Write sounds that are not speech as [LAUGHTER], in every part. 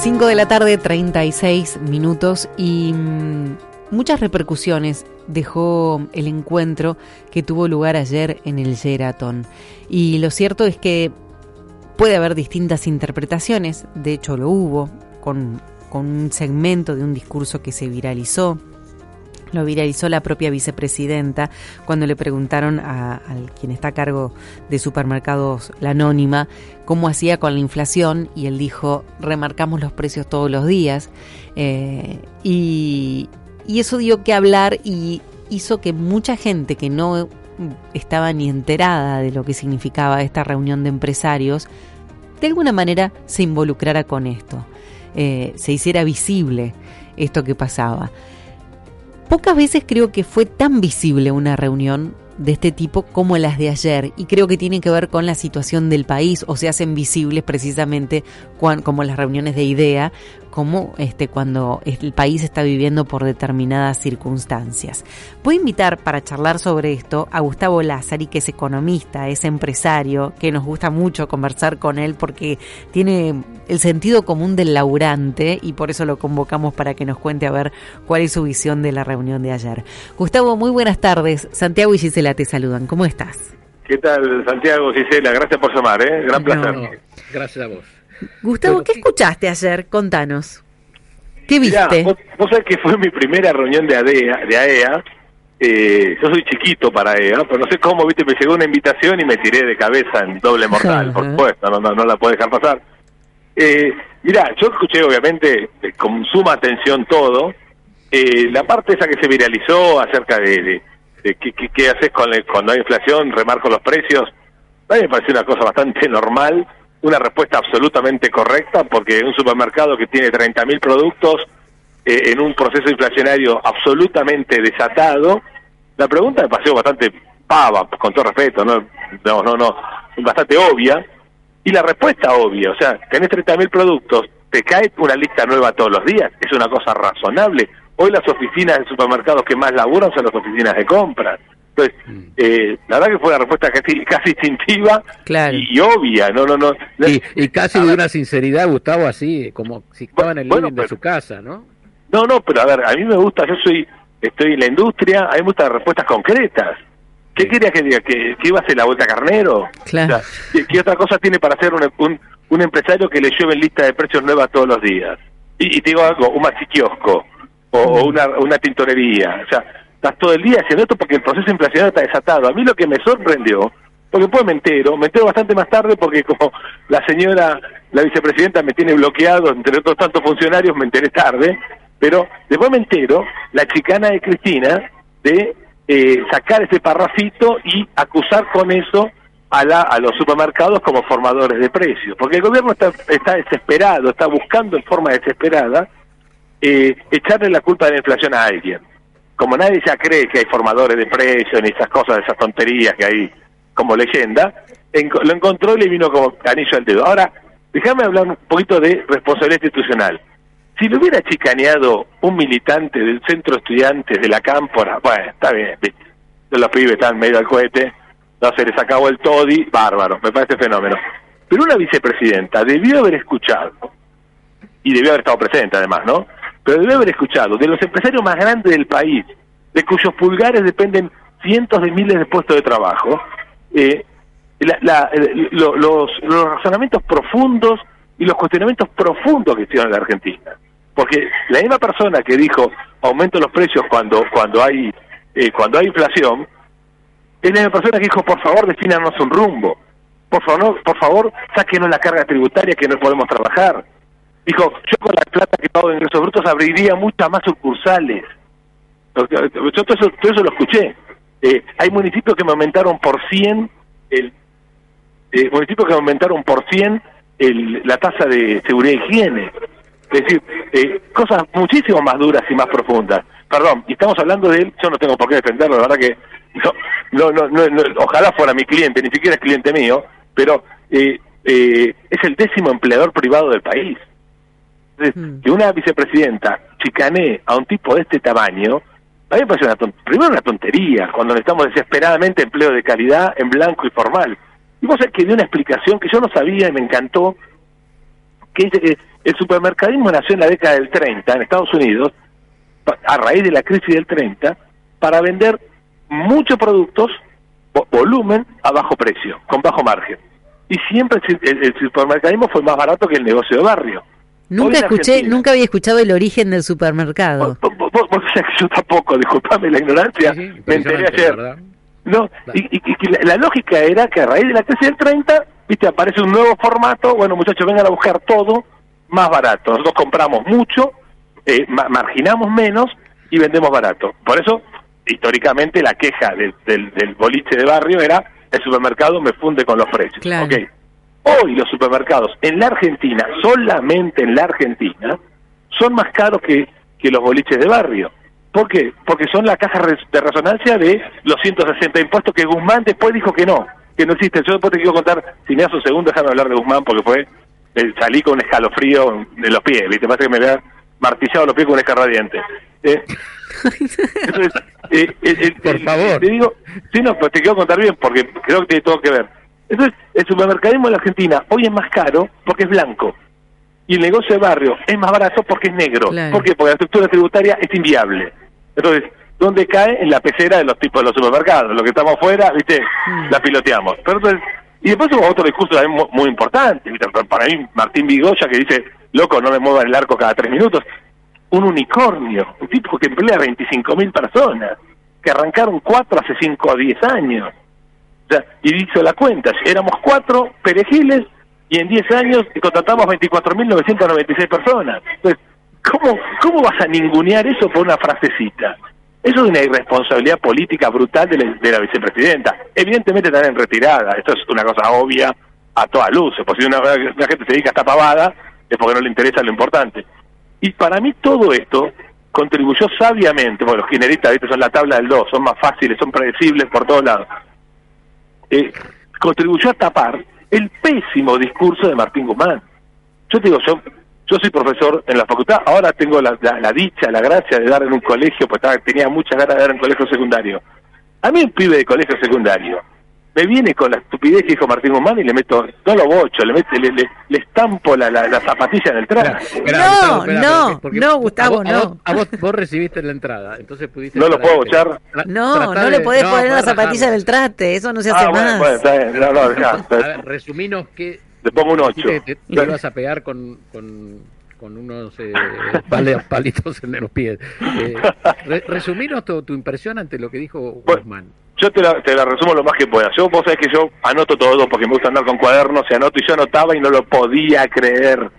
5 de la tarde, 36 minutos y mm, muchas repercusiones dejó el encuentro que tuvo lugar ayer en el Sheraton. Y lo cierto es que puede haber distintas interpretaciones, de hecho lo hubo, con, con un segmento de un discurso que se viralizó lo viralizó la propia vicepresidenta cuando le preguntaron a, quien está a cargo de supermercados, la anónima, cómo hacía con la inflación y él dijo, remarcamos los precios todos los días. Eh, y, eso dio que hablar y hizo que mucha gente que no estaba ni enterada de lo que significaba esta reunión de empresarios, de alguna manera se involucrara con esto, eh, se hiciera visible esto que pasaba. Pocas veces creo que fue tan visible una reunión de este tipo como las de ayer y creo que tienen que ver con la situación del país o se hacen visibles precisamente como las reuniones de idea como este, cuando el país está viviendo por determinadas circunstancias. Voy a invitar para charlar sobre esto a Gustavo Lázari, que es economista, es empresario, que nos gusta mucho conversar con él porque tiene el sentido común del laburante y por eso lo convocamos para que nos cuente a ver cuál es su visión de la reunión de ayer. Gustavo, muy buenas tardes. Santiago y Gisela te saludan. ¿Cómo estás? ¿Qué tal, Santiago, Gisela? Gracias por llamar, ¿eh? Gran placer. gracias a vos. Gustavo, ¿qué escuchaste ayer? Contanos. ¿Qué viste? vos, sabés que fue mi primera reunión de ADEA, de AEA. Eh, yo soy chiquito para AEA, pero no sé cómo, viste, me llegó una invitación y me tiré de cabeza en doble mortal, por supuesto, no, no, la puedo dejar pasar. Eh, mirá, yo escuché obviamente eh, con suma atención todo. Eh, la parte esa que se viralizó acerca de, de, qué, qué, haces con cuando hay inflación, remarco los precios, a mí me pareció una cosa bastante [LAUGHS] normal una respuesta absolutamente correcta, porque un supermercado que tiene 30.000 productos eh, en un proceso inflacionario absolutamente desatado, la pregunta me pareció bastante pava, con todo respeto, no, no, no, no bastante obvia, y la respuesta obvia, o sea, tenés 30.000 productos, te cae una lista nueva todos los días, es una cosa razonable. Hoy las oficinas de supermercados que más laburan son las oficinas de compras. Entonces, mm. eh, la verdad que fue una respuesta casi, [LAUGHS] casi instintiva y, obvia, no, no, no. Y, casi de una sinceridad, Gustavo, así, como si estaba en el living de su casa, ¿no? No, no, pero a ver, a mí me gusta, yo soy, estoy en la industria, a mí me gustan respuestas concretas. ¿Qué quería que diga? ¿Que, iba a hacer la vuelta carnero? Claro. ¿qué, otra cosa tiene para hacer un, un, empresario que le lleve lista de precios nuevas todos los días? Y, te digo algo, un machiquiosco o, o una, una tintorería. O sea, estás todo el día haciendo esto porque el proceso inflacionario está desatado. A mí lo que me sorprendió, porque después me entero, me entero bastante más tarde porque como la señora, la vicepresidenta me tiene bloqueado, entre otros tantos funcionarios, me enteré tarde, pero después me entero, la chicana de Cristina, de eh, sacar ese parrafito y acusar con eso a, la, a los supermercados como formadores de precios, porque el gobierno está, está desesperado, está buscando en forma desesperada eh, echarle la culpa de la inflación a alguien como nadie ya cree que hay formadores de precios ni esas cosas, esas tonterías que hay como leyenda, lo encontró y le vino como anillo al dedo. Ahora, déjame hablar un poquito de responsabilidad institucional. Si lo hubiera chicaneado un militante del centro estudiantes de la cámpora, bueno, está bien, los pibes están medio al cohete, no se les acabó el todi, bárbaro, me parece fenómeno. Pero una vicepresidenta debió haber escuchado, y debió haber estado presente además, ¿no? Pero debe haber escuchado, de los empresarios más grandes del país, de cuyos pulgares dependen cientos de miles de puestos de trabajo, eh, los, razonamientos profundos y los cuestionamientos profundos que hicieron en la Argentina. Porque la misma persona que dijo aumento los precios cuando cuando hay eh, cuando hay inflación, es la misma persona que dijo por favor defínanos un rumbo, por favor, por favor sáquenos la carga tributaria que no podemos trabajar, Dijo, yo con la plata que pago de ingresos brutos abriría muchas más sucursales. Yo todo eso, todo eso lo escuché. Eh, hay municipios que me aumentaron por 100 el eh, municipios que aumentaron por 100 el, la tasa de seguridad y higiene. Es decir, eh, cosas muchísimo más duras y más profundas. Perdón, y estamos hablando de él, yo no tengo por qué defenderlo, la verdad que no, no, no, no ojalá fuera mi cliente, ni siquiera es cliente mío, pero es el décimo empleador privado del país. Entonces, mm. que una vicepresidenta chicanee a un tipo de este tamaño, a mí me parece una primero una tontería, cuando necesitamos desesperadamente empleo de calidad en blanco y formal. Y vos sabés que dio una explicación que yo no sabía y me encantó, que dice que el supermercadismo nació en la década del 30 en Estados Unidos, a raíz de la crisis del 30, para vender muchos productos, volumen, a bajo precio, con bajo margen. Y siempre el, supermercadismo fue más barato que el negocio de barrio. Nunca escuché, nunca había escuchado el origen del supermercado. yo tampoco, disculpame la ignorancia, me enteré ayer. No, y, la, lógica era que a raíz de la crisis del 30, viste, aparece un nuevo formato, bueno muchachos, vengan a buscar todo más barato. Nosotros compramos mucho, eh, marginamos menos y vendemos barato. Por eso, históricamente, la queja del, del, boliche de barrio era el supermercado me funde con los precios. Hoy los supermercados en la Argentina, solamente en la Argentina, son más caros que, que los boliches de barrio. ¿Por qué? Porque son la caja de resonancia de los 160 impuestos que Guzmán después dijo que no, que no existen. Yo después te quiero contar, si me das un segundo, déjame hablar de Guzmán, porque fue, eh, salí con un escalofrío de los pies, ¿viste? Parece que me había martillado los pies con un escarradiente. Eh, [LAUGHS] entonces, eh, eh, Por favor. Te digo, sí, no, pues te quiero contar bien, porque creo que tiene todo que ver. Entonces, el supermercadismo en la Argentina hoy es más caro porque es blanco. Y el negocio de barrio es más barato porque es negro. ¿Por qué? Porque la estructura tributaria es inviable. Entonces, ¿dónde cae? En la pecera de los tipos de los supermercados. Lo que estamos afuera, ¿viste? Mm. La piloteamos. Pero entonces, y después hubo otro discurso también muy, importante. Para mí, Martín Vigoya, que dice, loco, no me muevan el arco cada tres minutos. Un unicornio, un tipo que emplea 25.000 personas, que arrancaron cuatro hace cinco o diez años. Sea, y hizo la cuenta, éramos cuatro perejiles y en diez años contratamos 24.996 personas. Entonces, ¿Cómo, ¿Cómo vas a ningunear eso por una frasecita? Eso es una irresponsabilidad política brutal de la, vicepresidenta. Evidentemente también en retirada, esto es una cosa obvia a toda luz, porque si una, gente se dedica a esta pavada es porque no le interesa lo importante. Y para mí todo esto contribuyó sabiamente, bueno, los kirchneristas son la tabla del 2, son más fáciles, son predecibles por todos lados, eh, contribuyó a tapar el pésimo discurso de Martín Guzmán. Yo te digo, yo yo soy profesor en la facultad, ahora tengo la, dicha, la gracia de dar en un colegio, pues tenía muchas ganas de dar en colegio secundario. A mí un pibe de colegio secundario me viene con la estupidez que dijo Martín Guzmán y le meto, no lo bocho, le, mete, le, le, estampo la, la, zapatilla en el traje. no, no, no, Gustavo, no. A vos, vos, recibiste la entrada, entonces pudiste... ¿No lo puedo bochar? No, no le podés poner la zapatilla en el traste, eso no se hace ah, más. Bueno, está bien, no, no, A ver, resuminos que te pongo un 8. Te, te, ibas a pegar con, con, con unos eh, [LAUGHS] palitos en los pies. Eh, resuminos tu, tu, impresión ante lo que dijo Guzmán. Yo te la, te la resumo lo más que pueda. Yo, vos sabés que yo anoto todo porque me gusta andar con cuadernos y anoto y yo anotaba y no lo podía creer.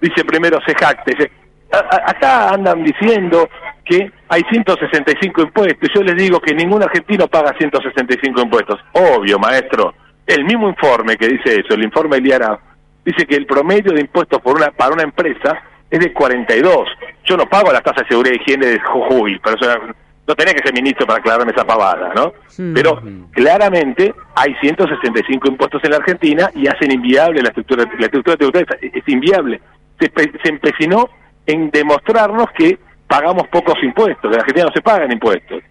Dice primero se jacte. Dice, acá andan diciendo que hay 165 impuestos. Yo les digo que ningún argentino paga 165 impuestos. Obvio, maestro el mismo informe que dice eso, el informe Eliara, dice que el promedio de impuestos por una, para una empresa es de 42. Yo no pago la tasa de seguridad y higiene de Jujuy, pero eso no tenía que ser ministro para aclararme esa pavada, ¿no? Pero claramente hay 165 impuestos en la Argentina y hacen inviable la estructura, la estructura tributaria, es, es inviable. Se, se empecinó en demostrarnos que pagamos pocos impuestos, que en la Argentina no se pagan impuestos.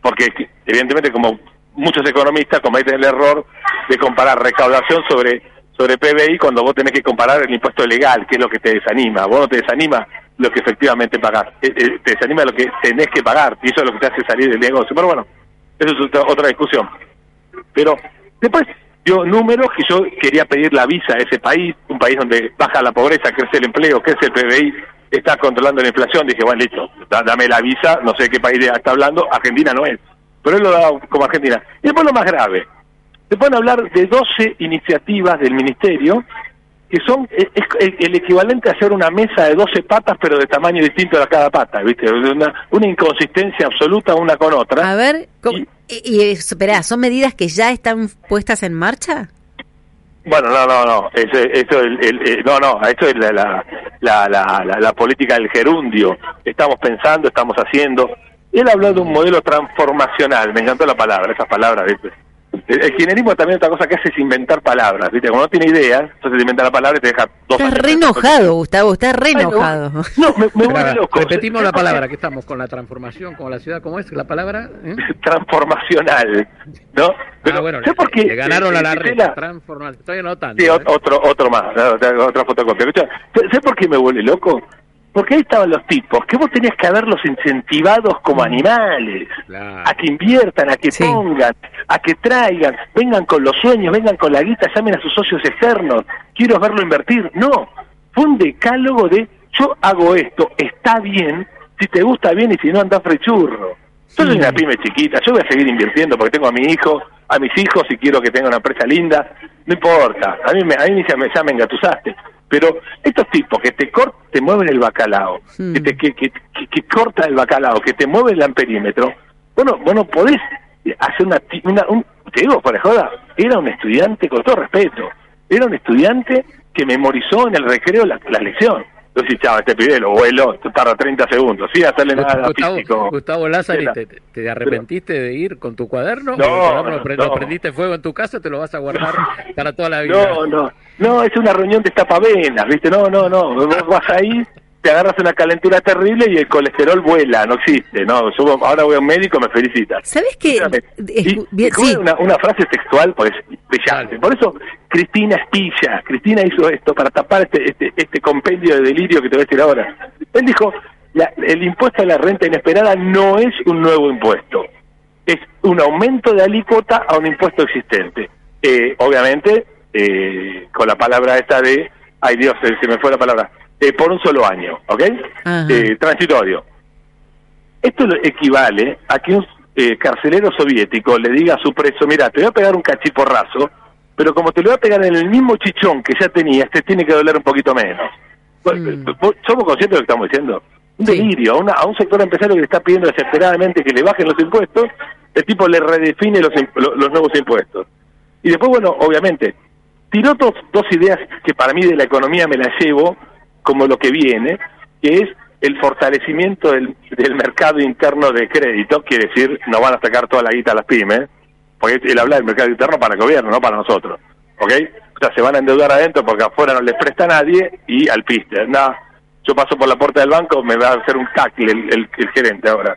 Porque evidentemente como muchos economistas cometen el error de comparar recaudación sobre sobre PBI cuando vos tenés que comparar el impuesto legal, que es lo que te desanima. Vos no te desanima lo que efectivamente pagás, eh, eh, te desanima lo que tenés que pagar, y eso es lo que te hace salir del negocio. Pero bueno, eso es otra, discusión. Pero después dio números que yo quería pedir la visa a ese país, un país donde baja la pobreza, crece el empleo, crece el PBI, está controlando la inflación. Dije, bueno, listo, dame la visa, no sé qué país está hablando, Argentina no es pero él lo da como Argentina. Y después lo más grave, se pueden hablar de 12 iniciativas del Ministerio que son es, el, equivalente a hacer una mesa de 12 patas pero de tamaño distinto a cada pata, ¿viste? Una, una inconsistencia absoluta una con otra. A ver, y, y, espera, ¿son medidas que ya están puestas en marcha? Bueno, no, no, no, eso, eso el, el, no, no, esto es la la, la, la, la, política del gerundio. Estamos pensando, estamos haciendo. Él habló de un modelo transformacional, me encantó la palabra, esas palabras, ¿viste? El kirchnerismo también otra cosa que hace es inventar palabras, ¿viste? Cuando no tiene ideas, entonces inventa la palabra y te deja dos Estás re enojado, Gustavo, estás re enojado. no, me, me loco. Repetimos la palabra que estamos con la transformación, con la ciudad, ¿cómo es la palabra? ¿Eh? [LAUGHS] Transformacional, ¿no? Pero, ah, bueno, ¿sé por qué? Le ganaron a la red, transformacional. Estoy anotando. Sí, ¿eh? otro, otro más, otra fotocopia. ¿sé por qué me vuelve loco? Porque ahí estaban los tipos, que vos tenías que haberlos incentivados como mm. animales, a que inviertan, a que pongan, a que traigan, vengan con los sueños, vengan con la guita, llamen a sus socios externos, quiero verlo invertir. No, fue un decálogo de yo hago esto, está bien, si te gusta bien y si no andás frechurro. Yo soy una pyme chiquita, yo voy a seguir invirtiendo porque tengo a mi hijo, a mis hijos y quiero que tenga una empresa linda, no importa, a mí, me, a mí ya, me, ya me engatusaste pero estos tipos que te cortan, te mueven el bacalao, hmm. que, te, que, que, que, corta el bacalao, que te mueven el amperímetro, bueno, bueno, podés hacer una, una un, te digo, por joda, era un estudiante, con todo respeto, era un estudiante que memorizó en el recreo la, la lección. Entonces, chava, este pibe lo vuelo, tarda 30 segundos, sí, hacerle nada Gustavo, físico. Gustavo Lázaro, ¿te, ¿te, arrepentiste de ir con tu cuaderno? No, no, no, prendiste fuego en tu casa? ¿Te lo vas a guardar [LAUGHS] para toda la vida? No, no, no, es una reunión de estapavenas, ¿viste? No, no, no, vos vas ahí te agarras una calentura terrible y el colesterol vuela, no existe, ¿no? ahora voy a un médico, me felicita. ¿Sabes qué? una, frase textual, pues, brillante. Por eso Cristina Espilla, Cristina hizo esto para tapar este, este, este compendio de delirio que te voy a decir ahora. Él dijo, el impuesto a la renta inesperada no es un nuevo impuesto, es un aumento de alícuota a un impuesto existente. Eh, obviamente, eh, con la palabra esta de, ay Dios, se me fue la palabra, eh, por un solo año, ¿ok? Eh, transitorio. Esto equivale a que un eh, carcelero soviético le diga a su preso, mira, te voy a pegar un cachiporrazo, pero como te lo voy a pegar en el mismo chichón que ya tenías, te tiene que doler un poquito menos. Mm. ¿Somos conscientes de lo que estamos diciendo? Un delirio, a, una, a un sector empresario que le está pidiendo desesperadamente que le bajen los impuestos, el tipo le redefine los, los nuevos impuestos. Y después, bueno, obviamente, tiró dos, dos ideas que para mí de la economía me las llevo, como lo que viene, que es el fortalecimiento del, mercado interno de crédito, quiere decir, no van a sacar toda la guita a las pymes, porque él habla del mercado interno para el gobierno, no para nosotros, ¿ok? O sea, se van a endeudar adentro porque afuera no les presta a nadie y al piste, nada, yo paso por la puerta del banco, me va a hacer un cacle el, gerente ahora.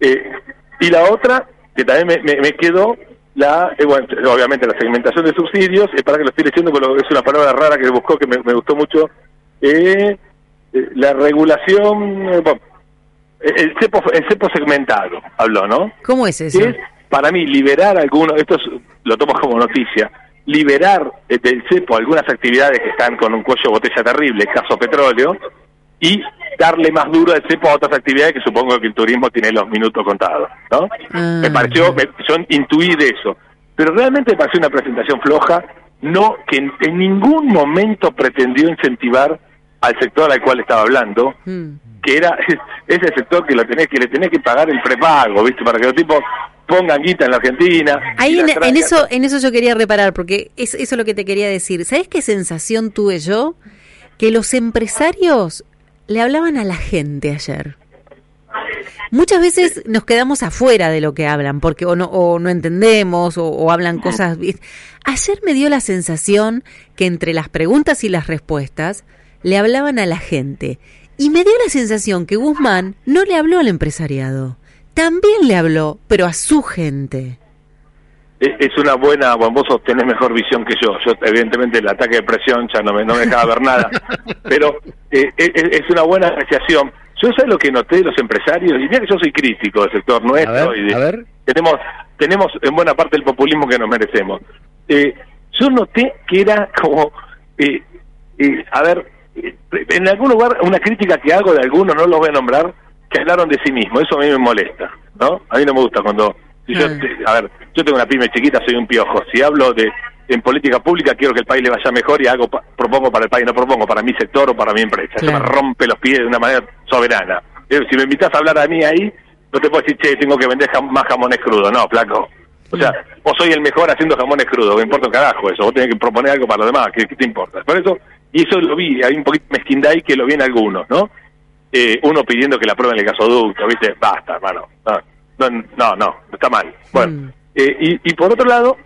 Eh, y la otra, que también me, quedó, la, eh, obviamente la segmentación de subsidios, es para que lo estoy leyendo, porque es una palabra rara que buscó que me gustó mucho eh, la regulación, eh, el cepo, el cepo segmentado, habló, ¿no? ¿Cómo es eso? Es, para mí, liberar algunos, esto lo tomo como noticia, liberar del cepo algunas actividades que están con un cuello botella terrible, caso petróleo, y darle más duro al cepo a otras actividades que supongo que el turismo tiene los minutos contados, ¿no? Ah. Me pareció, yo intuí de eso, pero realmente me pareció una presentación floja, no que en ningún momento pretendió incentivar al sector al cual estaba hablando, hmm. que era [LAUGHS] ese sector que lo tenés que le tenés que pagar el prepago, ¿viste? Para que los tipos pongan guita en la Argentina. Ahí en, eso en eso yo quería reparar porque es eso es lo que te quería decir. ¿Sabes qué sensación tuve yo? Que los empresarios le hablaban a la gente ayer. Muchas veces nos quedamos afuera de lo que hablan porque o no, o no entendemos o, o hablan cosas. Ayer me dio la sensación que entre las preguntas y las respuestas le hablaban a la gente. Y me dio la sensación que Guzmán no le habló al empresariado. También le habló, pero a su gente. Es una buena, bueno, vos tenés mejor visión que yo. Yo, evidentemente, el ataque de presión ya no me, no me dejaba ver nada. [LAUGHS] Pero eh, es, una buena apreciación. Yo sé lo que noté de los empresarios, y mira que yo soy crítico del sector nuestro, y tenemos tenemos en buena parte el populismo que nos merecemos. Eh, yo noté que era como, eh, eh, a ver, en algún lugar, una crítica que hago de algunos, no los voy a nombrar, que hablaron de sí mismos. Eso a mí me molesta, ¿no? A mí no me gusta cuando... Si yo, a ver, yo tengo una pyme chiquita, soy un piojo. Si hablo de, en política pública quiero que el país le vaya mejor y hago propongo para el país, no propongo para mi sector o para mi empresa. Eso me rompe los pies de una manera soberana. Si me invitas a hablar a mí ahí, no te puedo decir, che, tengo que vender más jamones crudos. No, flaco. O sea, vos soy el mejor haciendo jamones crudos, me importa un carajo eso. Vos tenés que proponer algo para los demás, ¿qué, te importa? Por eso, y eso lo vi, hay un poquito de mezquindad ahí que lo vi en algunos, ¿no? Eh, uno pidiendo que la prueben el gasoducto, ¿viste? Basta, hermano. No, no, no, está mal. Bueno, mm. eh, y, y por otro lado,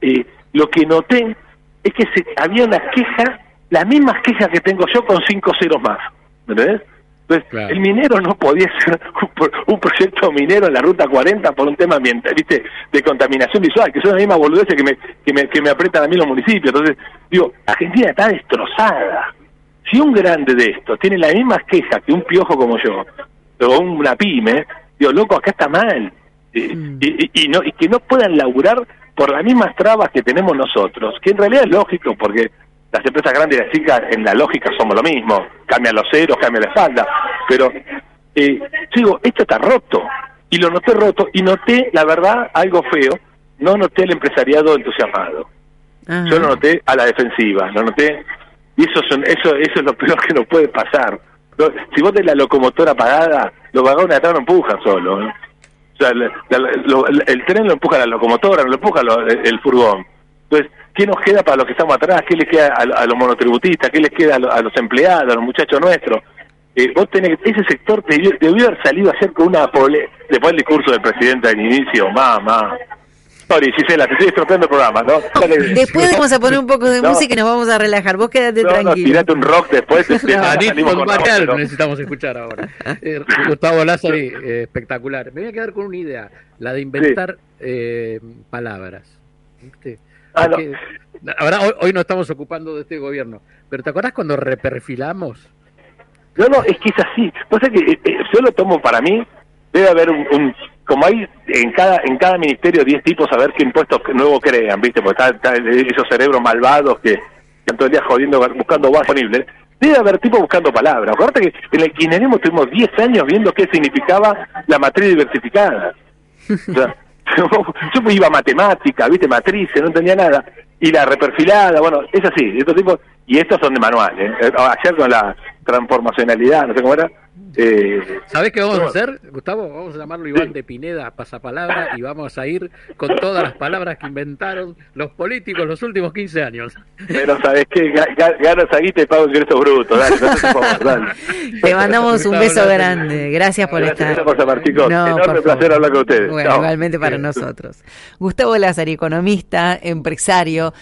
eh, lo que noté es que se, había una queja, las mismas quejas que tengo yo con cinco ceros más. ¿Entendés? Entonces, el minero no podía ser un, proyecto minero en la ruta 40 por un tema ambiental, ¿viste? de contaminación visual, que son las mismas boludeces que me, que me, que me aprietan a mí los municipios. Entonces, digo, Argentina está destrozada. Si un grande de esto tiene las mismas quejas que un piojo como yo, o una pyme, digo, loco, acá está mal. Mm. y, y, no, y que no puedan laburar por las mismas trabas que tenemos nosotros, que en realidad es lógico, porque las empresas grandes y las chicas en la lógica somos lo mismo, cambian los ceros, cambian la espalda, pero eh, digo, esto está roto, y lo noté roto, y noté, la verdad, algo feo, no noté al empresariado entusiasmado, yo lo noté a la defensiva, lo noté, y eso, son, eso, eso es lo [LAUGHS] peor que nos puede pasar. Si vos tenés la locomotora apagada, los vagones atrás no empujan solo, ¿no? el tren lo empuja la locomotora, no lo empuja el, furgón. Entonces, ¿qué nos queda para los que estamos atrás? ¿Qué les queda a, los monotributistas? ¿Qué les queda a, los empleados, a los muchachos nuestros? Eh, vos tenés, ese sector debió, debió haber salido a hacer con una pole, después del discurso del presidente al inicio, mamá, Sorry, Gisela, te estoy estropeando el programa, ¿no? [LAUGHS] Después vamos a poner un poco de música y nos vamos a relajar. Vos quédate tranquilo. No, tirate un rock después. [LAUGHS] Te, no, necesitamos escuchar ahora. [LAUGHS] Eh, Gustavo Lázari, eh, espectacular. Me voy a quedar con una idea, la de inventar eh, palabras. Ah, ahora, hoy, no estamos ocupando de este gobierno, pero ¿te acordás cuando reperfilamos? No, no, es que es así. Pues es que yo lo tomo para mí, debe haber un como hay en cada en cada ministerio 10 tipos a ver qué impuestos nuevos crean, ¿viste? Porque están esos cerebros malvados que están todo el día jodiendo, buscando base disponible. Debe haber tipos buscando palabras. Acuérdate que en el kirchnerismo estuvimos 10 años viendo qué significaba la matriz diversificada. O sea, [LAUGHS] yo iba a matemática, ¿viste? Matrices, no entendía nada. Y la reperfilada, bueno, es así, estos tipos, y estos son de manual, ¿eh? Ayer con la transformacionalidad, no sé cómo era, eh, ¿Sabés qué vamos a hacer, Gustavo? Vamos a llamarlo Iván de Pineda Pasapalabra y vamos a ir con todas las palabras que inventaron los políticos los últimos 15 años. Pero ¿sabés qué? Ganas aquí te pago ingresos brutos. Dale, dale. Te mandamos un beso grande. Gracias por Gracias estar. Gracias, chicos. No, Enorme placer hablar con ustedes. Bueno, igualmente para nosotros. Gustavo Lázaro, economista, empresario